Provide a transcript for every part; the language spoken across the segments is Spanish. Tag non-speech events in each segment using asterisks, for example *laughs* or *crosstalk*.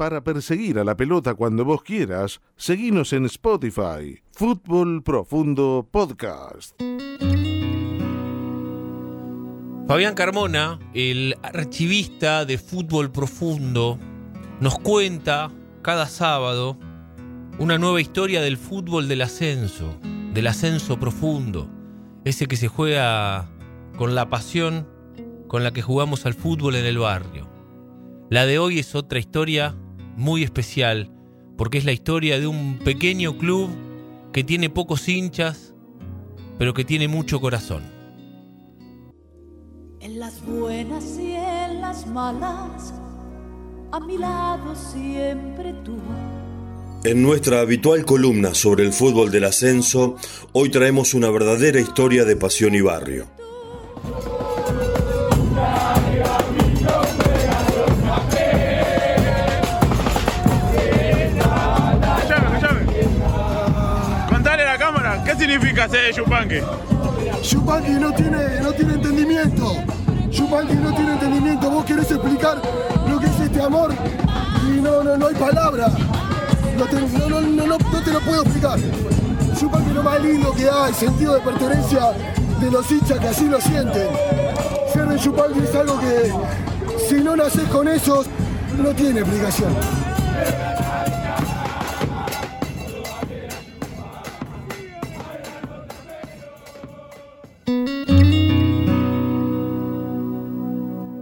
Para perseguir a la pelota cuando vos quieras, seguinos en Spotify. Fútbol Profundo Podcast. Fabián Carmona, el archivista de Fútbol Profundo, nos cuenta cada sábado una nueva historia del fútbol del ascenso, del ascenso profundo, ese que se juega con la pasión con la que jugamos al fútbol en el barrio. La de hoy es otra historia muy especial, porque es la historia de un pequeño club que tiene pocos hinchas, pero que tiene mucho corazón. En las buenas y en las malas, a mi lado siempre tú. En nuestra habitual columna sobre el fútbol del ascenso, hoy traemos una verdadera historia de pasión y barrio. Ser Yupanqui? Yupanqui no tiene, no tiene entendimiento. No tiene entendimiento. Vos querés explicar lo que es este amor y no, no, no hay palabra. No te, lo puedo explicar. Yupanqui es lo más lindo que hay, sentido de pertenencia de los hinchas que así lo sienten. Ser de es algo que si no naces con esos, no tiene explicación.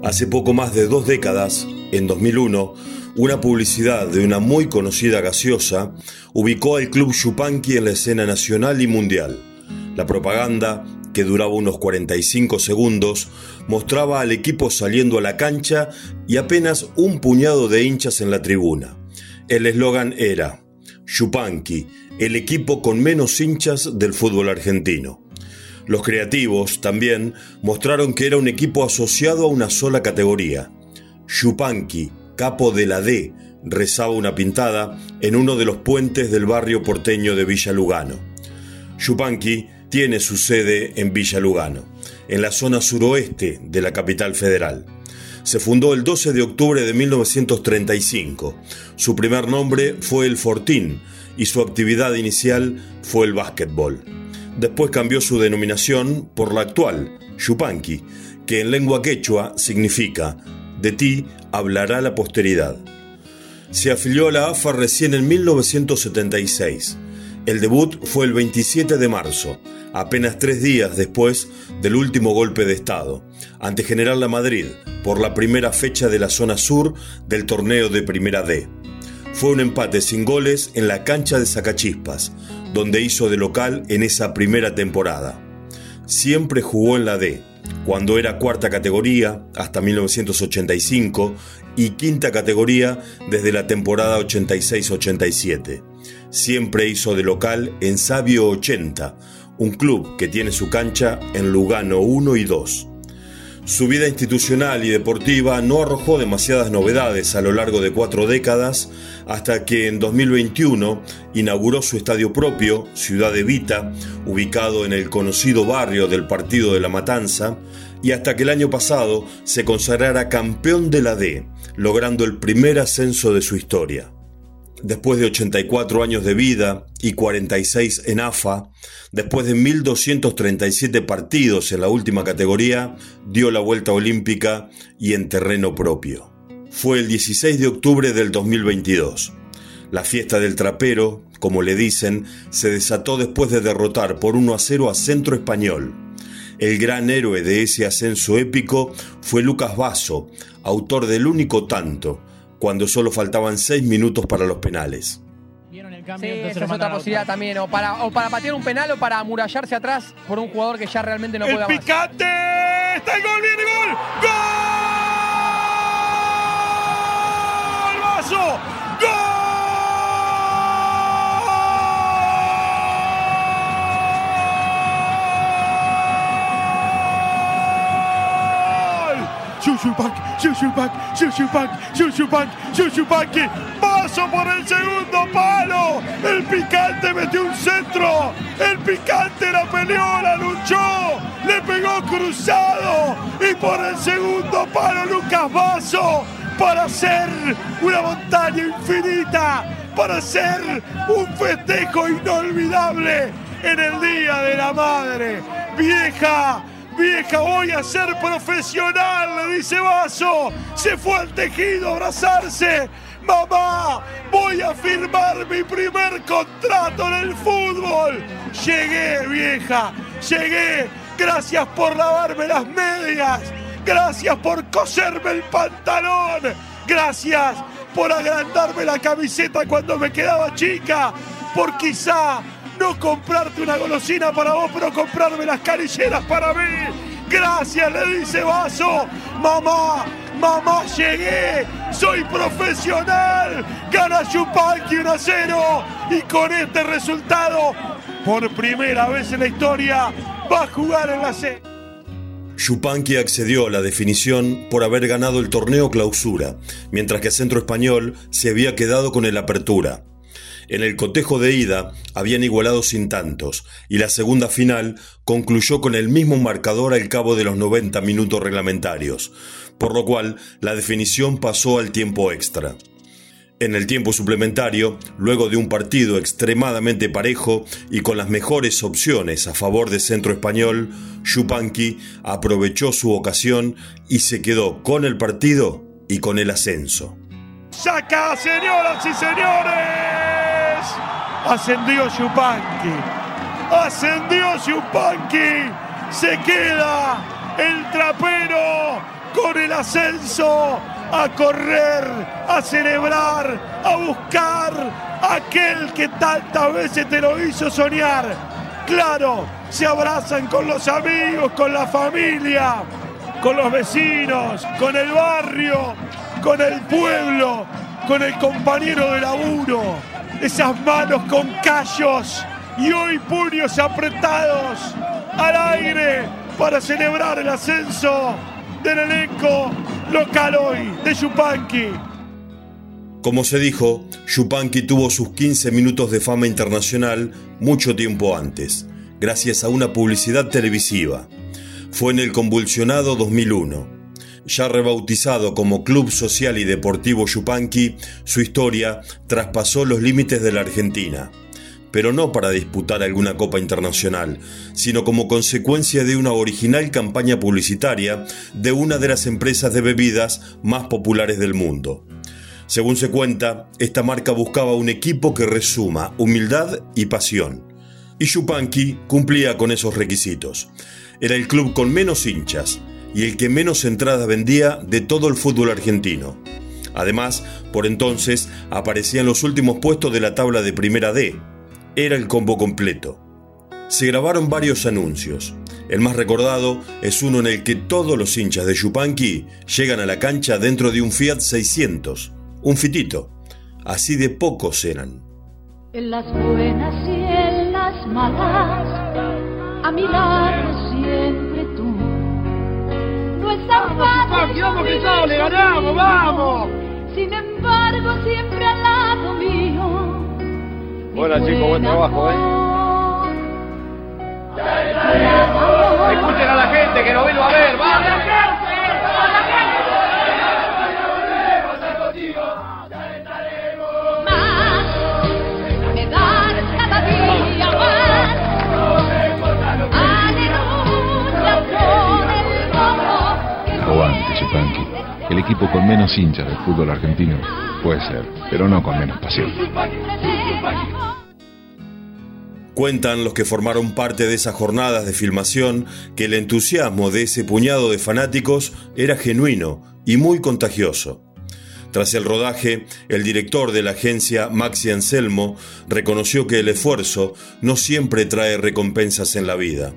Hace poco más de dos décadas, en 2001, una publicidad de una muy conocida gaseosa ubicó al club Chupanqui en la escena nacional y mundial. La propaganda, que duraba unos 45 segundos, mostraba al equipo saliendo a la cancha y apenas un puñado de hinchas en la tribuna. El eslogan era Chupanqui, el equipo con menos hinchas del fútbol argentino. Los creativos también mostraron que era un equipo asociado a una sola categoría. Yupanqui, capo de la D, rezaba una pintada en uno de los puentes del barrio porteño de Villa Lugano. Yupanqui tiene su sede en Villa Lugano, en la zona suroeste de la capital federal. Se fundó el 12 de octubre de 1935. Su primer nombre fue el Fortín y su actividad inicial fue el básquetbol. Después cambió su denominación por la actual, Yupanqui, que en lengua quechua significa de ti hablará la posteridad. Se afilió a la AFA recién en 1976. El debut fue el 27 de marzo, apenas tres días después del último golpe de Estado, ante General La Madrid, por la primera fecha de la zona sur del torneo de Primera D. Fue un empate sin goles en la cancha de Sacachispas, donde hizo de local en esa primera temporada. Siempre jugó en la D, cuando era cuarta categoría hasta 1985 y quinta categoría desde la temporada 86-87. Siempre hizo de local en Sabio 80, un club que tiene su cancha en Lugano 1 y 2. Su vida institucional y deportiva no arrojó demasiadas novedades a lo largo de cuatro décadas hasta que en 2021 inauguró su estadio propio, Ciudad de Vita, ubicado en el conocido barrio del Partido de la Matanza, y hasta que el año pasado se consagrara campeón de la D, logrando el primer ascenso de su historia. Después de 84 años de vida y 46 en AFA, después de 1.237 partidos en la última categoría, dio la vuelta olímpica y en terreno propio. Fue el 16 de octubre del 2022. La fiesta del trapero, como le dicen, se desató después de derrotar por 1 a 0 a Centro Español. El gran héroe de ese ascenso épico fue Lucas Basso, autor del único tanto, cuando solo faltaban seis minutos para los penales. Sí, esa es otra posibilidad también, o para, o para patear un penal o para amurallarse atrás por un jugador que ya realmente no ¡El pueda más. picante! ¡Está el gol! ¡Viene gol! ¡Gol! ¡Vaso! Yushupaki, Yushupaki, Yushupaki, Yushupaki. Paso por el segundo palo. El picante metió un centro. El picante la peleó, la luchó. Le pegó cruzado. Y por el segundo palo Lucas Vaso para hacer una montaña infinita, para hacer un festejo inolvidable en el Día de la Madre. Vieja, vieja, voy a ser profesional, le dice Vaso. Se fue al tejido a abrazarse. Mamá, voy a firmar mi primer contrato en el fútbol. Llegué, vieja, llegué. Gracias por lavarme las medias. Gracias por coserme el pantalón. Gracias por agrandarme la camiseta cuando me quedaba chica. Por quizá no comprarte una golosina para vos, pero comprarme las canilleras para mí. Gracias, le dice Vaso. Mamá, mamá, llegué. Soy profesional. Gana Chupanqui 1 a 0. Y con este resultado, por primera vez en la historia, va a jugar en la C. Chupanqui accedió a la definición por haber ganado el torneo clausura, mientras que Centro Español se había quedado con el apertura. En el cotejo de ida habían igualado sin tantos y la segunda final concluyó con el mismo marcador al cabo de los 90 minutos reglamentarios, por lo cual la definición pasó al tiempo extra. En el tiempo suplementario, luego de un partido extremadamente parejo y con las mejores opciones a favor de Centro Español, Chupanqui aprovechó su ocasión y se quedó con el partido y con el ascenso. ¡Saca, señoras y señores! Ascendió Chupanqui. Ascendió Chupanqui. Se queda el trapero con el ascenso a correr, a celebrar, a buscar aquel que tantas veces te lo hizo soñar. Claro, se abrazan con los amigos, con la familia, con los vecinos, con el barrio, con el pueblo, con el compañero de laburo esas manos con callos y hoy puños apretados al aire para celebrar el ascenso del elenco local hoy de Yupanqui. Como se dijo, Yupanqui tuvo sus 15 minutos de fama internacional mucho tiempo antes, gracias a una publicidad televisiva. Fue en el convulsionado 2001 ya rebautizado como Club Social y Deportivo Yupanqui, su historia traspasó los límites de la Argentina, pero no para disputar alguna copa internacional, sino como consecuencia de una original campaña publicitaria de una de las empresas de bebidas más populares del mundo. Según se cuenta, esta marca buscaba un equipo que resuma humildad y pasión. Y Yupanqui cumplía con esos requisitos. Era el club con menos hinchas, y el que menos entradas vendía de todo el fútbol argentino. Además, por entonces aparecía en los últimos puestos de la tabla de Primera D. Era el combo completo. Se grabaron varios anuncios. El más recordado es uno en el que todos los hinchas de Yupanqui llegan a la cancha dentro de un Fiat 600, un fitito. Así de pocos eran. En las buenas y en las malas, a mi lado siempre tan fácil. ¡Vamos, que sale! ¡Ganamos! ¡Vamos! Sin embargo, siempre al lado mío. Hola, chicos, buen trabajo, ¿eh? Escuchen a la gente que nos vino a ver, ¡vamos! El equipo con menos hinchas del fútbol argentino. Puede ser, pero no con menos pasión. Cuentan los que formaron parte de esas jornadas de filmación que el entusiasmo de ese puñado de fanáticos era genuino y muy contagioso. Tras el rodaje, el director de la agencia, Maxi Anselmo, reconoció que el esfuerzo no siempre trae recompensas en la vida.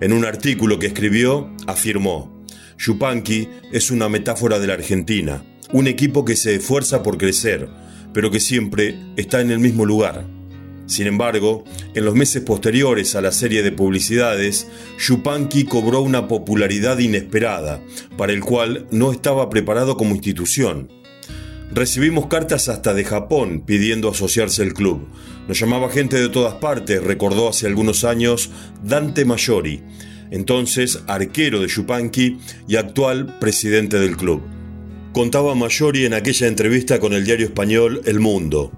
En un artículo que escribió, afirmó, Yupanqui es una metáfora de la Argentina, un equipo que se esfuerza por crecer, pero que siempre está en el mismo lugar. Sin embargo, en los meses posteriores a la serie de publicidades, Yupanqui cobró una popularidad inesperada, para el cual no estaba preparado como institución. Recibimos cartas hasta de Japón pidiendo asociarse al club. Nos llamaba gente de todas partes, recordó hace algunos años Dante Mayori, entonces arquero de Yupanqui y actual presidente del club. Contaba Mayori en aquella entrevista con el diario español El Mundo.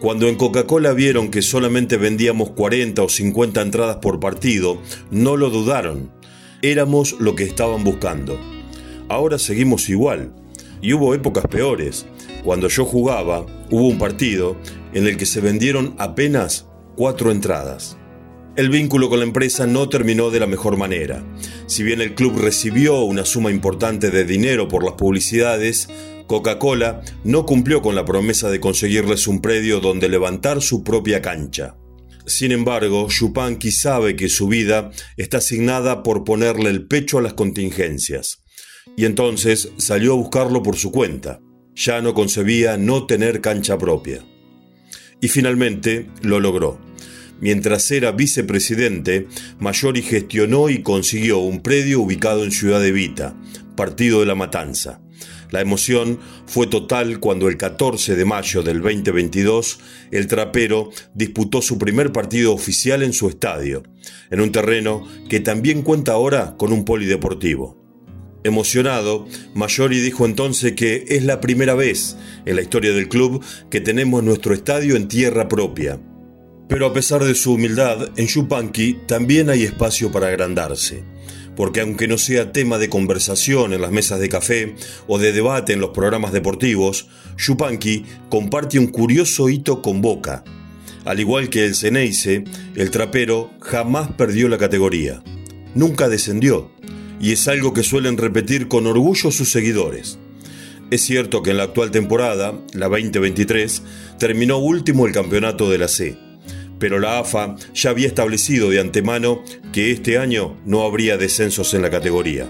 Cuando en Coca-Cola vieron que solamente vendíamos 40 o 50 entradas por partido, no lo dudaron. Éramos lo que estaban buscando. Ahora seguimos igual. Y hubo épocas peores. Cuando yo jugaba, hubo un partido en el que se vendieron apenas cuatro entradas. El vínculo con la empresa no terminó de la mejor manera. Si bien el club recibió una suma importante de dinero por las publicidades, Coca-Cola no cumplió con la promesa de conseguirles un predio donde levantar su propia cancha. Sin embargo, Chupanqui sabe que su vida está asignada por ponerle el pecho a las contingencias. Y entonces salió a buscarlo por su cuenta. Ya no concebía no tener cancha propia. Y finalmente lo logró. Mientras era vicepresidente, Mayori gestionó y consiguió un predio ubicado en Ciudad de Vita, partido de la Matanza. La emoción fue total cuando el 14 de mayo del 2022 el trapero disputó su primer partido oficial en su estadio, en un terreno que también cuenta ahora con un polideportivo. Emocionado, Mayori dijo entonces que es la primera vez en la historia del club que tenemos nuestro estadio en tierra propia. Pero a pesar de su humildad, en Chupanqui también hay espacio para agrandarse porque aunque no sea tema de conversación en las mesas de café o de debate en los programas deportivos, Chupanqui comparte un curioso hito con Boca. Al igual que el Ceneice, el trapero jamás perdió la categoría. Nunca descendió, y es algo que suelen repetir con orgullo sus seguidores. Es cierto que en la actual temporada, la 2023, terminó último el campeonato de la C pero la AFA ya había establecido de antemano que este año no habría descensos en la categoría.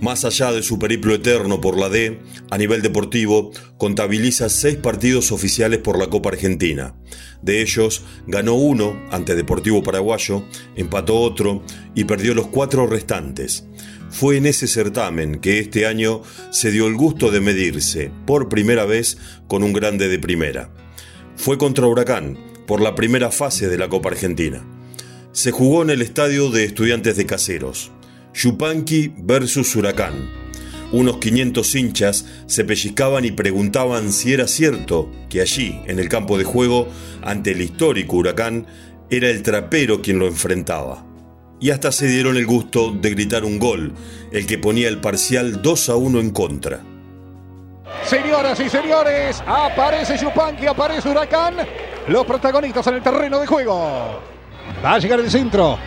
Más allá de su periplo eterno por la D, a nivel deportivo, contabiliza seis partidos oficiales por la Copa Argentina. De ellos, ganó uno ante Deportivo Paraguayo, empató otro y perdió los cuatro restantes. Fue en ese certamen que este año se dio el gusto de medirse, por primera vez, con un grande de primera. Fue contra Huracán, por la primera fase de la Copa Argentina. Se jugó en el estadio de Estudiantes de Caseros. Yupanqui versus Huracán. Unos 500 hinchas se pellizcaban y preguntaban si era cierto que allí, en el campo de juego, ante el histórico Huracán, era el trapero quien lo enfrentaba. Y hasta se dieron el gusto de gritar un gol, el que ponía el parcial 2 a 1 en contra. Señoras y señores, aparece Yupanqui, aparece Huracán los protagonistas en el terreno de juego. Va a llegar el centro.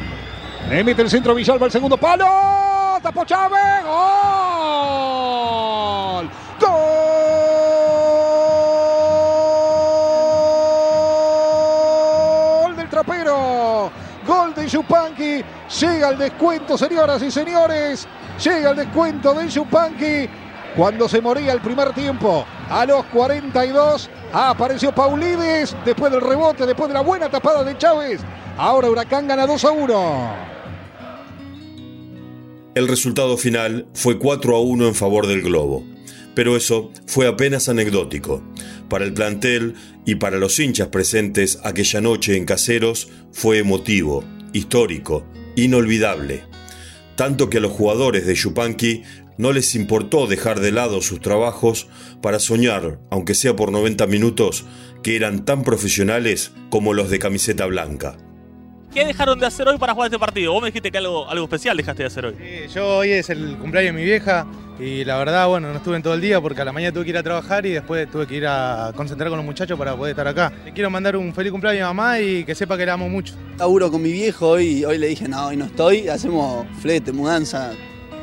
Emite el centro Villalba el segundo palo. Tapó Chávez. Gol. Gol del trapero. Gol de Yupanqui. Llega el descuento, señoras y señores. Llega el descuento de Yupanqui. Cuando se moría el primer tiempo, a los 42, apareció Paulides después del rebote, después de la buena tapada de Chávez. Ahora Huracán gana 2 a 1. El resultado final fue 4 a 1 en favor del Globo. Pero eso fue apenas anecdótico. Para el plantel y para los hinchas presentes aquella noche en Caseros fue emotivo, histórico, inolvidable. Tanto que a los jugadores de Chupanqui no les importó dejar de lado sus trabajos para soñar, aunque sea por 90 minutos, que eran tan profesionales como los de camiseta blanca. ¿Qué dejaron de hacer hoy para jugar este partido? Vos me dijiste que algo, algo especial dejaste de hacer hoy. yo hoy es el cumpleaños de mi vieja y la verdad, bueno, no estuve en todo el día porque a la mañana tuve que ir a trabajar y después tuve que ir a concentrar con los muchachos para poder estar acá. Le quiero mandar un feliz cumpleaños a mi mamá y que sepa que la amo mucho. Laburo con mi viejo y hoy le dije, no, hoy no estoy, hacemos flete, mudanza,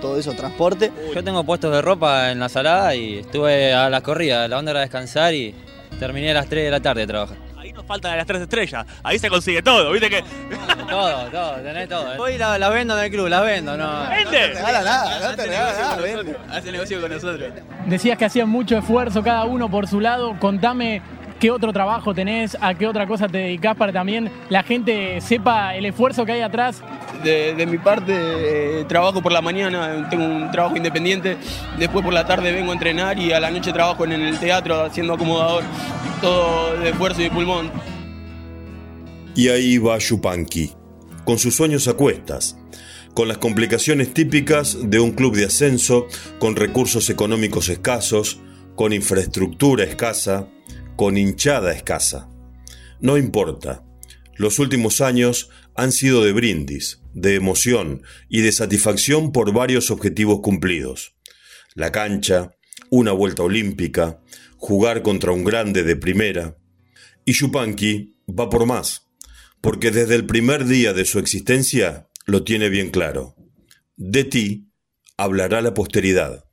todo eso, transporte. Yo tengo puestos de ropa en la salada y estuve a la corrida, la onda era descansar y terminé a las 3 de la tarde de trabajar. Ahí nos faltan las tres estrellas, ahí se consigue todo, viste que... *laughs* todo, todo, tenés todo. Hoy la, la, vendo en el club, la vendo, no. ¡Vende! No te regala nada, no te regala nada, vende. Hace negocio con nosotros. Decías que hacían mucho esfuerzo cada uno por su lado, contame qué otro trabajo tenés, a qué otra cosa te dedicás para también la gente sepa el esfuerzo que hay atrás. De, mi parte, eh, trabajo por la mañana, tengo un trabajo independiente, después por la tarde vengo a entrenar y a la noche trabajo en el teatro haciendo acomodador, todo de esfuerzo y de pulmón. Y ahí va Yupanqui, con sus sueños a cuestas, con las complicaciones típicas de un club de ascenso, con recursos económicos escasos, con infraestructura escasa, con hinchada escasa. No importa, los últimos años han sido de brindis, de emoción y de satisfacción por varios objetivos cumplidos. La cancha, una vuelta olímpica, jugar contra un grande de primera. Y Chupanqui va por más, porque desde el primer día de su existencia lo tiene bien claro. De ti hablará la posteridad.